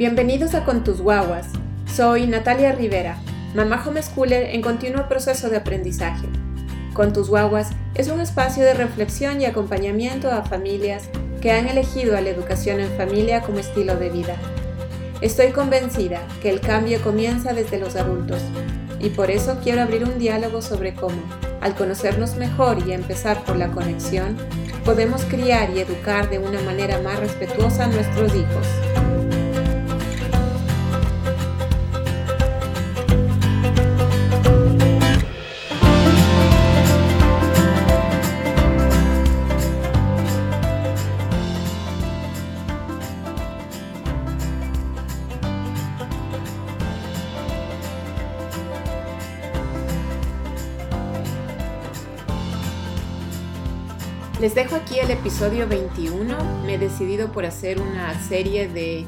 Bienvenidos a Con tus guaguas. Soy Natalia Rivera, mamá homeschooler en continuo proceso de aprendizaje. Con tus guaguas es un espacio de reflexión y acompañamiento a familias que han elegido a la educación en familia como estilo de vida. Estoy convencida que el cambio comienza desde los adultos y por eso quiero abrir un diálogo sobre cómo, al conocernos mejor y empezar por la conexión, podemos criar y educar de una manera más respetuosa a nuestros hijos. Les dejo aquí el episodio 21. Me he decidido por hacer una serie de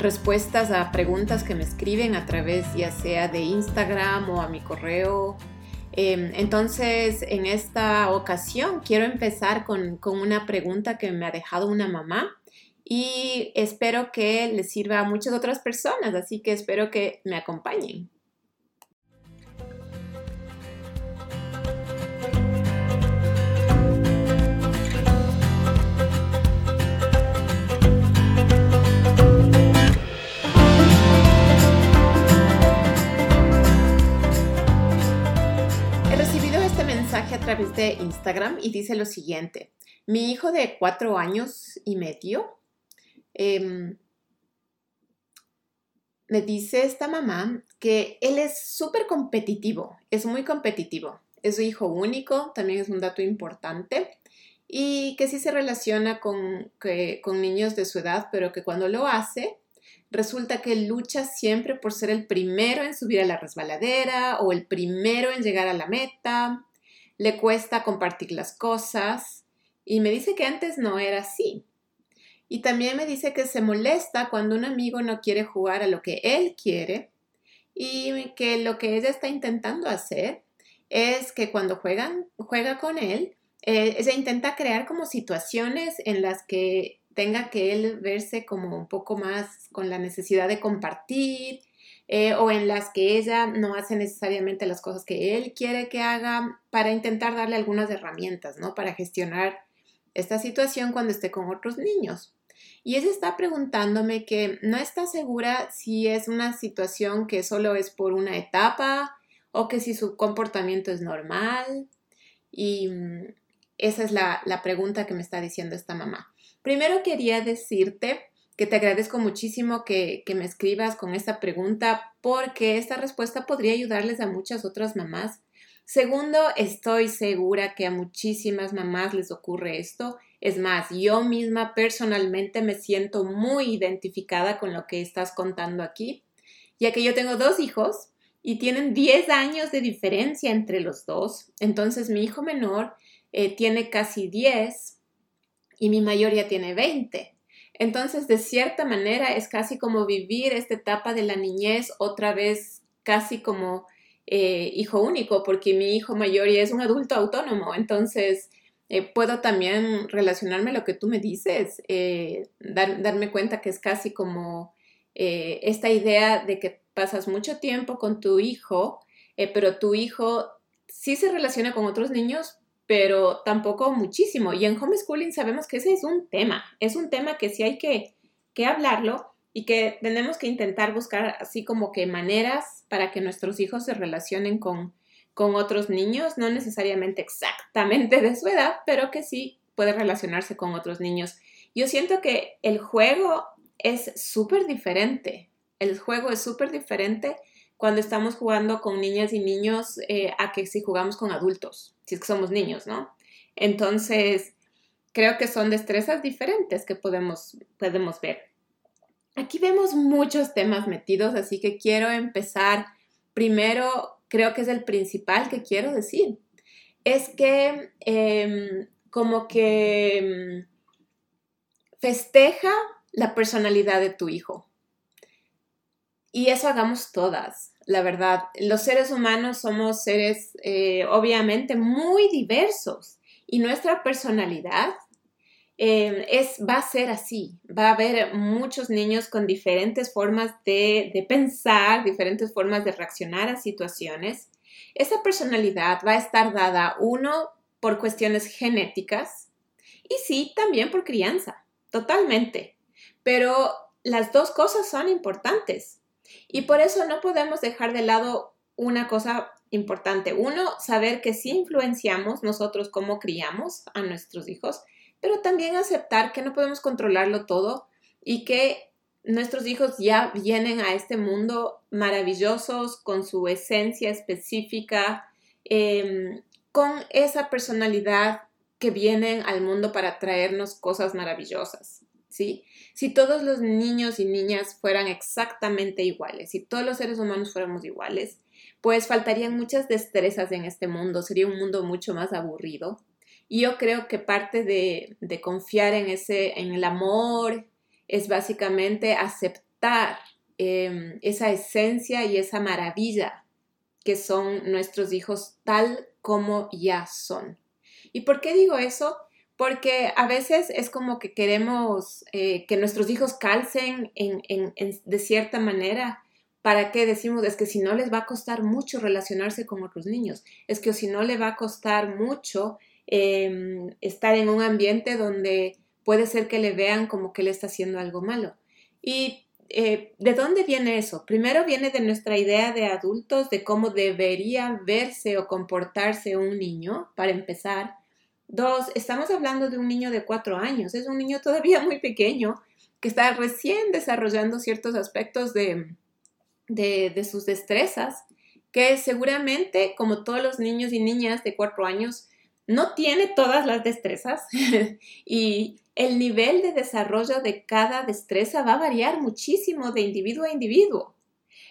respuestas a preguntas que me escriben a través ya sea de Instagram o a mi correo. Em, entonces, en esta ocasión quiero empezar con, con una pregunta que me ha dejado una mamá y espero que les sirva a muchas otras personas, así que espero que me acompañen. A través de Instagram y dice lo siguiente. Mi hijo de cuatro años y medio em, me dice esta mamá que él es súper competitivo, es muy competitivo. Es su hijo único, también es un dato importante. Y que sí se relaciona con, con niños de su edad, pero que cuando lo hace, resulta que lucha siempre por ser el primero en subir a la resbaladera o el primero en llegar a la meta le cuesta compartir las cosas y me dice que antes no era así. Y también me dice que se molesta cuando un amigo no quiere jugar a lo que él quiere y que lo que ella está intentando hacer es que cuando juegan, juega con él, eh, ella intenta crear como situaciones en las que tenga que él verse como un poco más con la necesidad de compartir eh, o en las que ella no hace necesariamente las cosas que él quiere que haga para intentar darle algunas herramientas, ¿no? Para gestionar esta situación cuando esté con otros niños. Y ella está preguntándome que no está segura si es una situación que solo es por una etapa o que si su comportamiento es normal. Y mm, esa es la, la pregunta que me está diciendo esta mamá. Primero quería decirte que te agradezco muchísimo que, me escribas con esta pregunta porque esta respuesta podría ayudarles a muchas otras mamás. Segundo, estoy segura que a muchísimas mamás les ocurre esto. Es más, yo misma personalmente me siento muy identificada con lo que estás contando aquí, ya que yo tengo dos hijos y tienen 10 años de diferencia entre los dos. Entonces mi hijo menor eh, tiene casi 10 y mi mayor ya tiene 20. Entonces, de cierta manera, es casi como vivir esta etapa de la niñez otra vez, casi como eh, hijo único, porque mi hijo mayor ya es un adulto autónomo. Entonces, eh, puedo también relacionarme a lo que tú me dices, eh, darme cuenta que es casi como esta idea de que pasas mucho tiempo con tu hijo, pero tu hijo sí se relaciona con otros niños, pero tampoco muchísimo. Y en homeschooling sabemos que ese es un tema, es un tema que sí hay que, que hablarlo y que tenemos que intentar buscar así como que maneras para que nuestros hijos se relacionen con, con otros niños, no necesariamente exactamente de su edad, pero que sí puede relacionarse con otros niños. Yo siento que el juego es súper diferente, el juego es súper diferente cuando estamos jugando con niñas y niños eh, a que si jugamos con adultos, si que somos niños, ¿no? Entonces, creo que son destrezas diferentes que podemos, podemos ver. Aquí vemos muchos temas metidos, así que quiero empezar primero, creo que es el principal que quiero decir, es que em, como que em, festeja la personalidad de tu hijo. Y eso hagamos todas la verdad. Los seres humanos somos seres eh, obviamente muy diversos y nuestra personalidad Em, es, va a ser así. Va a haber muchos niños con diferentes formas de, de pensar, diferentes formas de reaccionar a situaciones. Esa personalidad va a estar dada, uno, por cuestiones genéticas y sí, también por crianza, totalmente. Pero las dos cosas son importantes y por eso no podemos dejar de lado una cosa importante. Uno, saber que sí influenciamos nosotros cómo criamos a nuestros hijos, pero también aceptar que no podemos controlarlo todo y que nuestros hijos ya vienen a este mundo maravillosos con su esencia específica, em, con esa personalidad que vienen al mundo para traernos cosas maravillosas, Si todos los niños y niñas fueran exactamente iguales, si todos los seres humanos fuéramos iguales, pues faltarían muchas destrezas en este mundo, sería un mundo mucho más aburrido. Y yo creo que parte de, de confiar en ese, en el amor, es básicamente aceptar em, esa esencia y esa maravilla que son nuestros hijos tal como ya son. ¿Y por qué digo eso? Porque a veces es como que queremos eh, que nuestros hijos calcen en, de cierta manera. ¿Para qué decimos? Es que si no les va a costar mucho relacionarse con otros niños, es que si no le va a costar mucho em, estar en un ambiente donde puede ser que le vean como que le está haciendo algo malo. ¿Y eh, de dónde viene eso? Primero viene de nuestra idea de adultos, de cómo debería verse o comportarse un niño, para empezar. Dos, estamos hablando de un niño de cuatro años, es un niño todavía muy pequeño que está recién desarrollando ciertos aspectos de, de, sus destrezas, que seguramente, como todos los niños y niñas de cuatro años, no tiene todas las destrezas y el nivel de desarrollo de cada destreza va a variar muchísimo de individuo a individuo.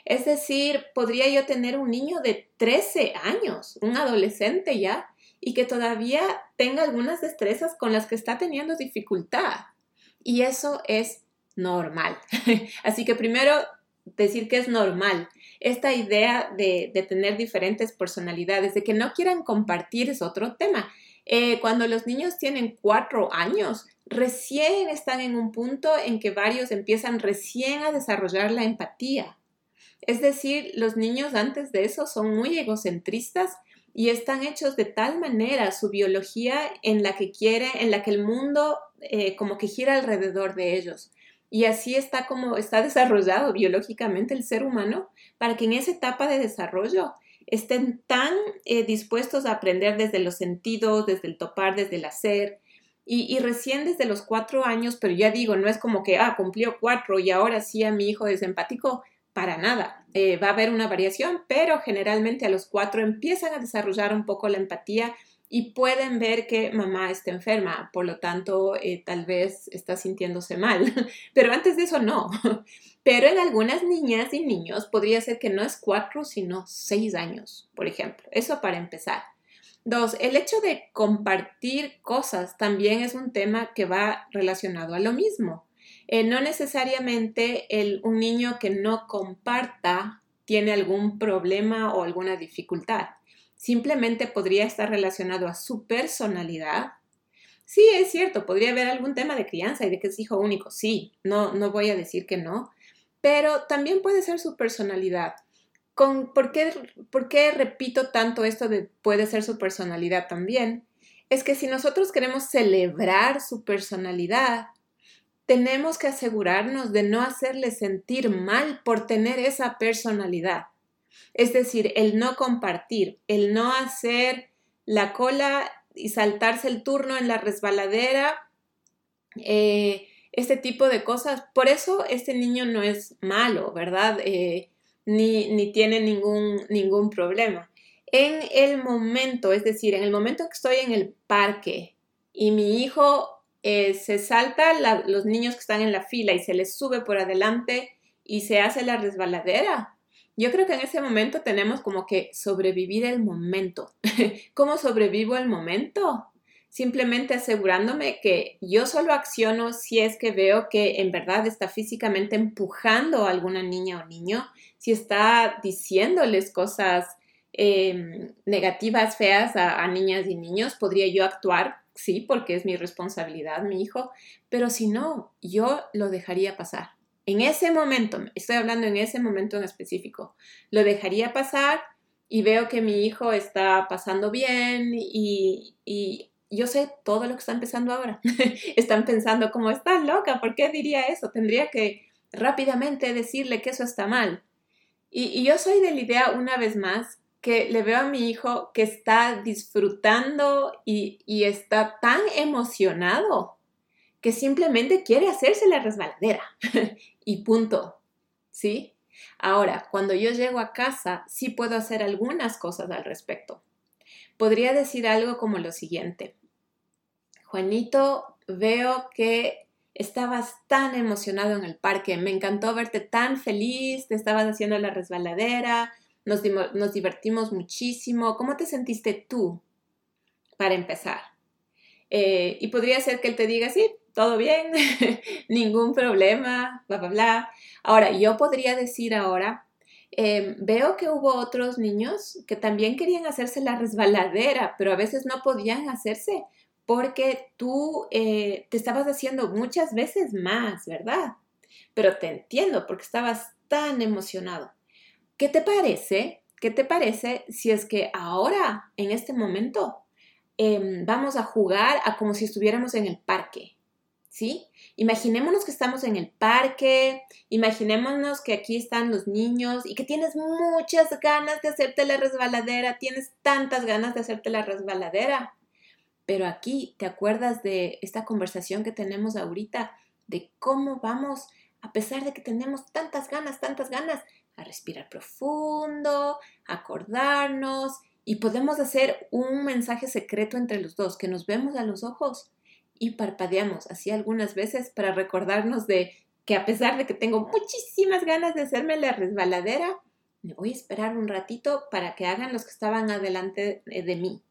Es decir, podría yo tener un niño de 13 años, un adolescente ya, y que todavía tenga algunas destrezas con las que está teniendo dificultad. Y eso es normal. Así que primero decir que es normal. Esta idea de, tener diferentes personalidades, de que no quieran compartir es otro tema. Eh, cuando los niños tienen cuatro años, recién están en un punto en que varios empiezan recién a desarrollar la empatía. Es decir, los niños antes de eso son muy egocentristas y están hechos de tal manera su biología en la que quiere, en la que el mundo eh, como que gira alrededor de ellos. Y así está como está desarrollado biológicamente el ser humano para que en esa etapa de desarrollo estén tan eh, dispuestos a aprender desde los sentidos, desde el topar, desde el hacer. Y, recién desde los cuatro años, pero ya digo, no es como que, ah, cumplió cuatro y ahora sí a mi hijo es empático, para nada. Eh, va a haber una variación, pero generalmente a los cuatro empiezan a desarrollar un poco la empatía y pueden ver que mamá está enferma, por lo tanto eh, tal vez está sintiéndose mal, pero antes de eso no. Pero en algunas niñas y niños podría ser que no es cuatro, sino seis años, por ejemplo. Eso para empezar. Dos, el hecho de compartir cosas también es un tema que va relacionado a lo mismo. Eh, no necesariamente un niño que no comparta tiene algún problema o alguna dificultad simplemente podría estar relacionado a su personalidad. Sí, es cierto, podría haber algún tema de crianza y de que es hijo único, sí, no, no voy a decir que no, pero también puede ser su personalidad. ¿por, qué, ¿Por qué repito tanto esto de puede ser su personalidad también? Es que si nosotros queremos celebrar su personalidad, tenemos que asegurarnos de no hacerle sentir mal por tener esa personalidad. Es decir, el no compartir, el no hacer la cola y saltarse el turno en la resbaladera, eh, este tipo de cosas. Por eso este niño no es malo, ¿verdad? Eh, ni, tiene ningún, ningún problema. En el momento, es decir, en el momento que estoy en el parque y mi hijo eh, se salta los niños que están en la fila y se les sube por adelante y se hace la resbaladera, yo creo que en ese momento tenemos como que sobrevivir el momento. ¿Cómo sobrevivo el momento? Simplemente asegurándome que yo solo acciono si es que veo que en verdad está físicamente empujando a alguna niña o niño, si está diciéndoles cosas em, negativas, feas a, niñas y niños, podría yo actuar sí, porque es mi responsabilidad, mi hijo, pero si no, yo lo dejaría pasar. En ese momento, estoy hablando en ese momento en específico, lo dejaría pasar y veo que mi hijo está pasando bien y, yo sé todo lo que están pensando ahora. están pensando como, está loca, ¿por qué diría eso? Tendría que rápidamente decirle que eso está mal. Y, y yo soy de la idea, una vez más, que le veo a mi hijo que está disfrutando y, está tan emocionado que simplemente quiere hacerse la resbaladera y punto. ¿Sí? Ahora, cuando yo llego a casa, sí puedo hacer algunas cosas al respecto. Podría decir algo como lo siguiente. Juanito, veo que estabas tan emocionado en el parque, me encantó verte tan feliz, te estabas haciendo la resbaladera, nos, divertimos muchísimo. ¿Cómo te sentiste tú para empezar? Eh, y podría ser que él te diga, sí, todo bien, ningún problema, bla, bla, bla. Ahora, yo podría decir ahora, em, veo que hubo otros niños que también querían hacerse la resbaladera, pero a veces no podían hacerse porque tú eh, te estabas haciendo muchas veces más, ¿verdad? Pero te entiendo porque estabas tan emocionado. ¿Qué te parece? ¿Qué te parece si es que ahora, en este momento, em, vamos a jugar a como si estuviéramos en el parque? ¿Sí? Imaginémonos que estamos en el parque, imaginémonos que aquí están los niños y que tienes muchas ganas de hacerte la resbaladera, tienes tantas ganas de hacerte la resbaladera. Pero aquí te acuerdas de esta conversación que tenemos ahorita, de cómo vamos, a pesar de que tenemos tantas ganas, tantas ganas, a respirar profundo, acordarnos y podemos hacer un mensaje secreto entre los dos, que nos vemos a los ojos y parpadeamos así algunas veces para recordarnos de que a pesar de que tengo muchísimas ganas de hacerme la resbaladera, voy a esperar un ratito para que hagan los que estaban adelante de mí.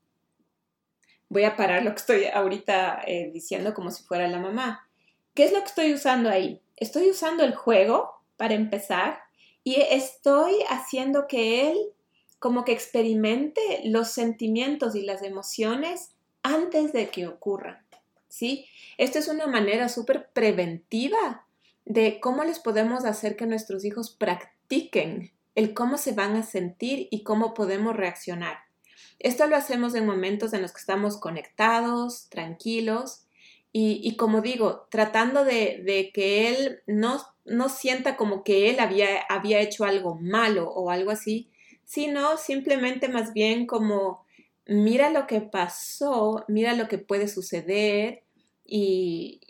Voy a parar lo que estoy ahorita eh, diciendo como si fuera la mamá. ¿Qué es lo que estoy usando ahí? Estoy usando el juego para empezar y estoy haciendo que él como que experimente los sentimientos y las emociones antes de que ocurran, ¿sí? Esto es una manera súper preventiva de cómo les podemos hacer que nuestros hijos practiquen el cómo se van a sentir y cómo podemos reaccionar. Esto lo hacemos en momentos en los que estamos conectados, tranquilos y, como digo, tratando de, de que él no no sienta como que él había, había hecho algo malo o algo así, sino simplemente más bien como mira lo que pasó, mira lo que puede suceder y,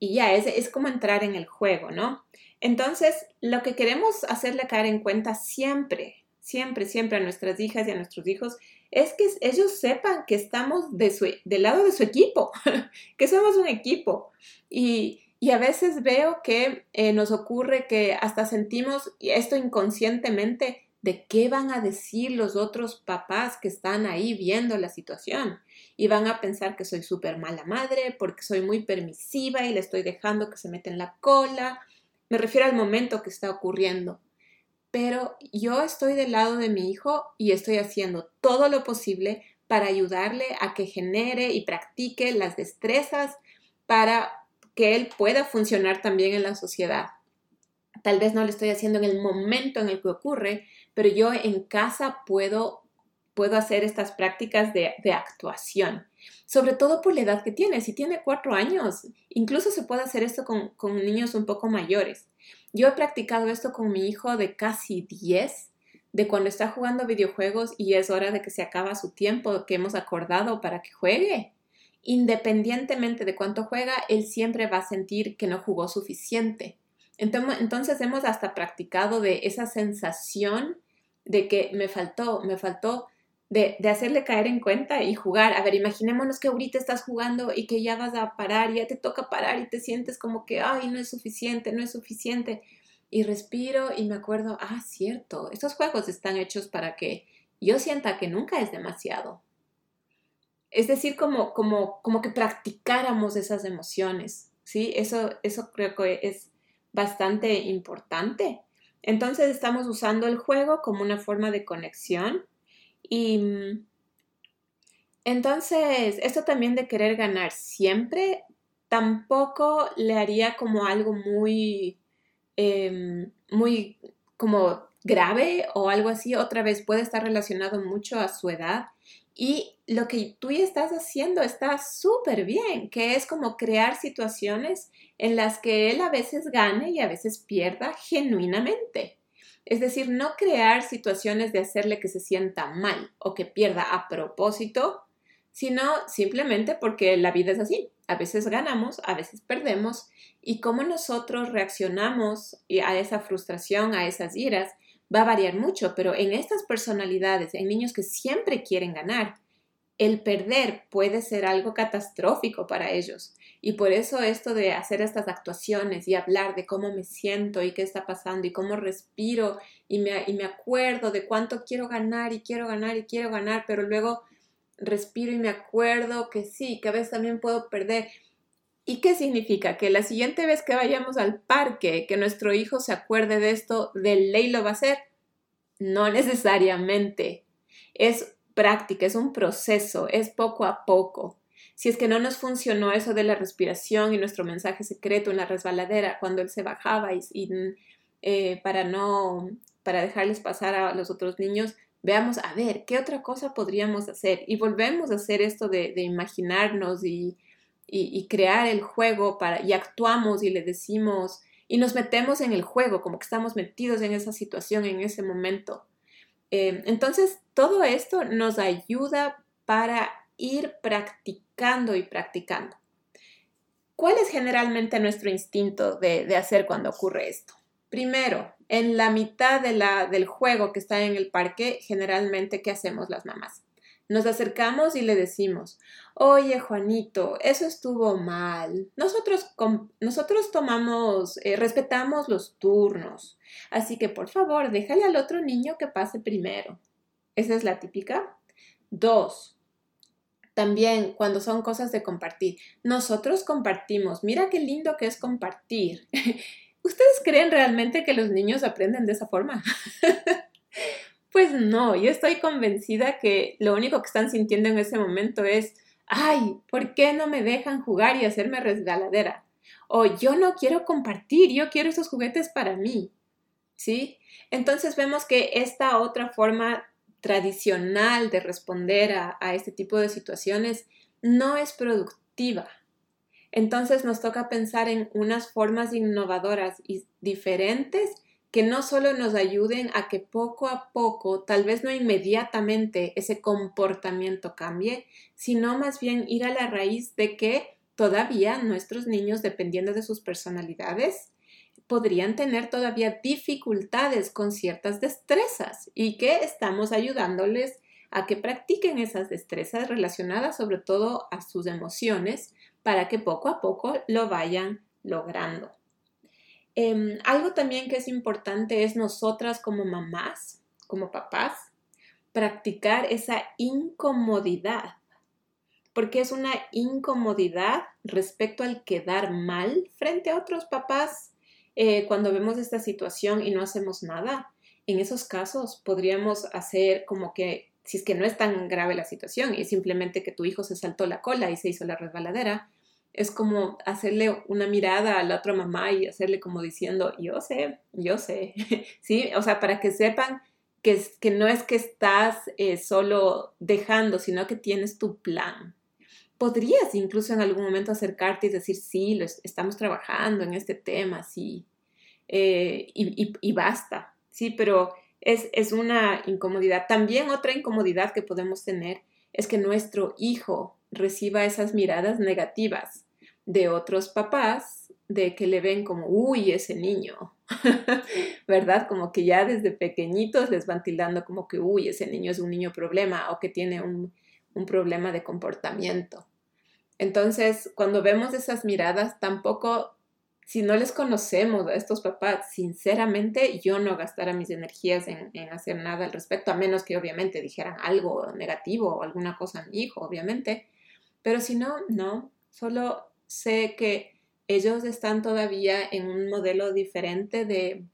ya, es, es, como entrar en el juego, ¿no? Entonces, lo que queremos hacerle caer en cuenta siempre, siempre, siempre a nuestras hijas y a nuestros hijos es que ellos sepan que estamos de su, del lado de su equipo, que somos un equipo. Y, y a veces veo que eh, nos ocurre que hasta sentimos esto inconscientemente de qué van a decir los otros papás que están ahí viendo la situación. Y van a pensar que soy súper mala madre porque soy muy permisiva y le estoy dejando que se meta en la cola. Me refiero al momento que está ocurriendo. Pero yo estoy del lado de mi hijo y estoy haciendo todo lo posible para ayudarle a que genere y practique las destrezas para que él pueda funcionar también en la sociedad. Tal vez no lo estoy haciendo en el momento en el que ocurre, pero yo en casa puedo, puedo hacer estas prácticas de, actuación, sobre todo por la edad que tiene. Si tiene cuatro años, incluso se puede hacer esto con, con niños un poco mayores. Yo he practicado esto con mi hijo de casi 10, de cuando está jugando videojuegos y es hora de que se acaba su tiempo que hemos acordado para que juegue independientemente de cuánto juega, él siempre va a sentir que no jugó suficiente. Entonces hemos hasta practicado de esa sensación de que me faltó, me faltó de, hacerle caer en cuenta y jugar. A ver, imaginémonos que ahorita estás jugando y que ya vas a parar, ya te toca parar y te sientes como que, ay, no es suficiente, no es suficiente. Y respiro y me acuerdo, ah, cierto, estos juegos están hechos para que yo sienta que nunca es demasiado. Es decir, como, como, como que practicáramos esas emociones, ¿sí? Eso, eso creo que es bastante importante. Entonces estamos usando el juego como una forma de conexión y, Entonces, esto también de querer ganar siempre, tampoco le haría como algo muy, em, muy como grave o algo así. Otra vez puede estar relacionado mucho a su edad. Y lo que tú ya estás haciendo está súper bien, que es como crear situaciones en las que él a veces gane y a veces pierda genuinamente. Es decir, no crear situaciones de hacerle que se sienta mal o que pierda a propósito, sino simplemente porque la vida es así. A veces ganamos, a veces perdemos y cómo nosotros reaccionamos a esa frustración, a esas iras, va a variar mucho, pero en estas personalidades, en niños que siempre quieren ganar, el perder puede ser algo catastrófico para ellos. Y por eso esto de hacer estas actuaciones y hablar de cómo me siento y qué está pasando y cómo respiro y me, y me acuerdo de cuánto quiero ganar y quiero ganar y quiero ganar, pero luego respiro y me acuerdo que sí, que a veces también puedo perder. ¿Y qué significa? Que la siguiente vez que vayamos al parque, que nuestro hijo se acuerde de esto, de ley lo va a hacer. No necesariamente. Es práctica, es un proceso, es poco a poco. Si es que no nos funcionó eso de la respiración y nuestro mensaje secreto en la resbaladera cuando él se bajaba y, eh, para no, para dejarles pasar a los otros niños, veamos, a ver, ¿qué otra cosa podríamos hacer? Y volvemos a hacer esto de, imaginarnos y, y, crear el juego para, y actuamos y le decimos, y nos metemos en el juego, como que estamos metidos en esa situación, en ese momento. Eh, entonces, todo esto nos ayuda para ir practicando y practicando. ¿Cuál es generalmente nuestro instinto de, hacer cuando ocurre esto? Primero, en la mitad de la, del juego que está en el parque, generalmente, ¿qué hacemos las mamás? Nos acercamos y le decimos, oye Juanito, eso estuvo mal. Nosotros, nosotros tomamos, eh, respetamos los turnos. Así que por favor, déjale al otro niño que pase primero. Esa es la típica. Dos, también cuando son cosas de compartir. Nosotros compartimos. Mira qué lindo que es compartir. ¿Ustedes creen realmente que los niños aprenden de esa forma? Pues no, yo estoy convencida que lo único que están sintiendo en ese momento es, ay, ¿por qué no me dejan jugar y hacerme resgaladera? O yo no quiero compartir, yo quiero esos juguetes para mí. ¿Sí? Entonces vemos que esta otra forma tradicional de responder a, a este tipo de situaciones no es productiva. Entonces nos toca pensar en unas formas innovadoras y diferentes que no solo nos ayuden a que poco a poco, tal vez no inmediatamente, ese comportamiento cambie, sino más bien ir a la raíz de que todavía nuestros niños, dependiendo de sus personalidades, podrían tener todavía dificultades con ciertas destrezas y que estamos ayudándoles a que practiquen esas destrezas relacionadas sobre todo a sus emociones para que poco a poco lo vayan logrando. Em, algo también que es importante es nosotras como mamás, como papás, practicar esa incomodidad, porque es una incomodidad respecto al quedar mal frente a otros papás eh, cuando vemos esta situación y no hacemos nada. En esos casos podríamos hacer como que, si es que no es tan grave la situación y simplemente que tu hijo se saltó la cola y se hizo la resbaladera, es como hacerle una mirada a la otra mamá y hacerle como diciendo, yo sé, yo sé, ¿sí? O sea, para que sepan que, que no es que estás eh, solo dejando, sino que tienes tu plan. Podrías incluso en algún momento acercarte y decir, sí, lo estamos trabajando en este tema, sí, eh, y, y, basta, sí, pero es, es una incomodidad. También otra incomodidad que podemos tener es que nuestro hijo reciba esas miradas negativas de otros papás de que le ven como, uy, ese niño, ¿verdad? Como que ya desde pequeñitos les van tildando como que, uy, ese niño es un niño problema o que tiene un, un problema de comportamiento. Entonces, cuando vemos esas miradas, tampoco, si no les conocemos a estos papás, sinceramente yo no gastara mis energías en, hacer nada al respecto, a menos que obviamente dijeran algo negativo o alguna cosa a mi hijo, obviamente. Pero si no, no, solo sé que ellos están todavía en un modelo diferente de,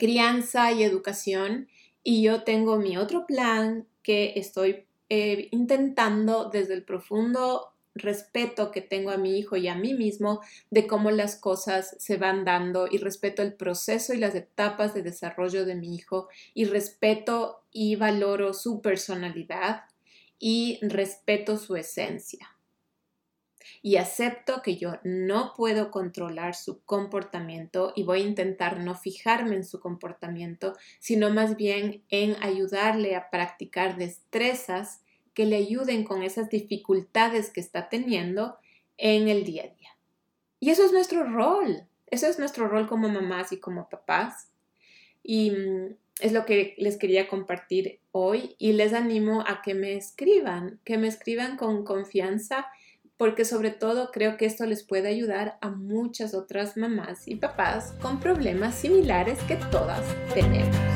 crianza y educación y yo tengo mi otro plan que estoy eh, intentando desde el profundo respeto que tengo a mi hijo y a mí mismo de cómo las cosas se van dando y respeto el proceso y las etapas de desarrollo de mi hijo y respeto y valoro su personalidad y respeto su esencia. Y acepto que yo no puedo controlar su comportamiento y voy a intentar no fijarme en su comportamiento, sino más bien en ayudarle a practicar destrezas que le ayuden con esas dificultades que está teniendo en el día a día. Y eso es nuestro rol, eso es nuestro rol como mamás y como papás. Y mm, es lo que les quería compartir hoy y les animo a que me escriban, que me escriban con confianza, porque sobre todo creo que esto les puede ayudar a muchas otras mamás y papás con problemas similares que todas tenemos.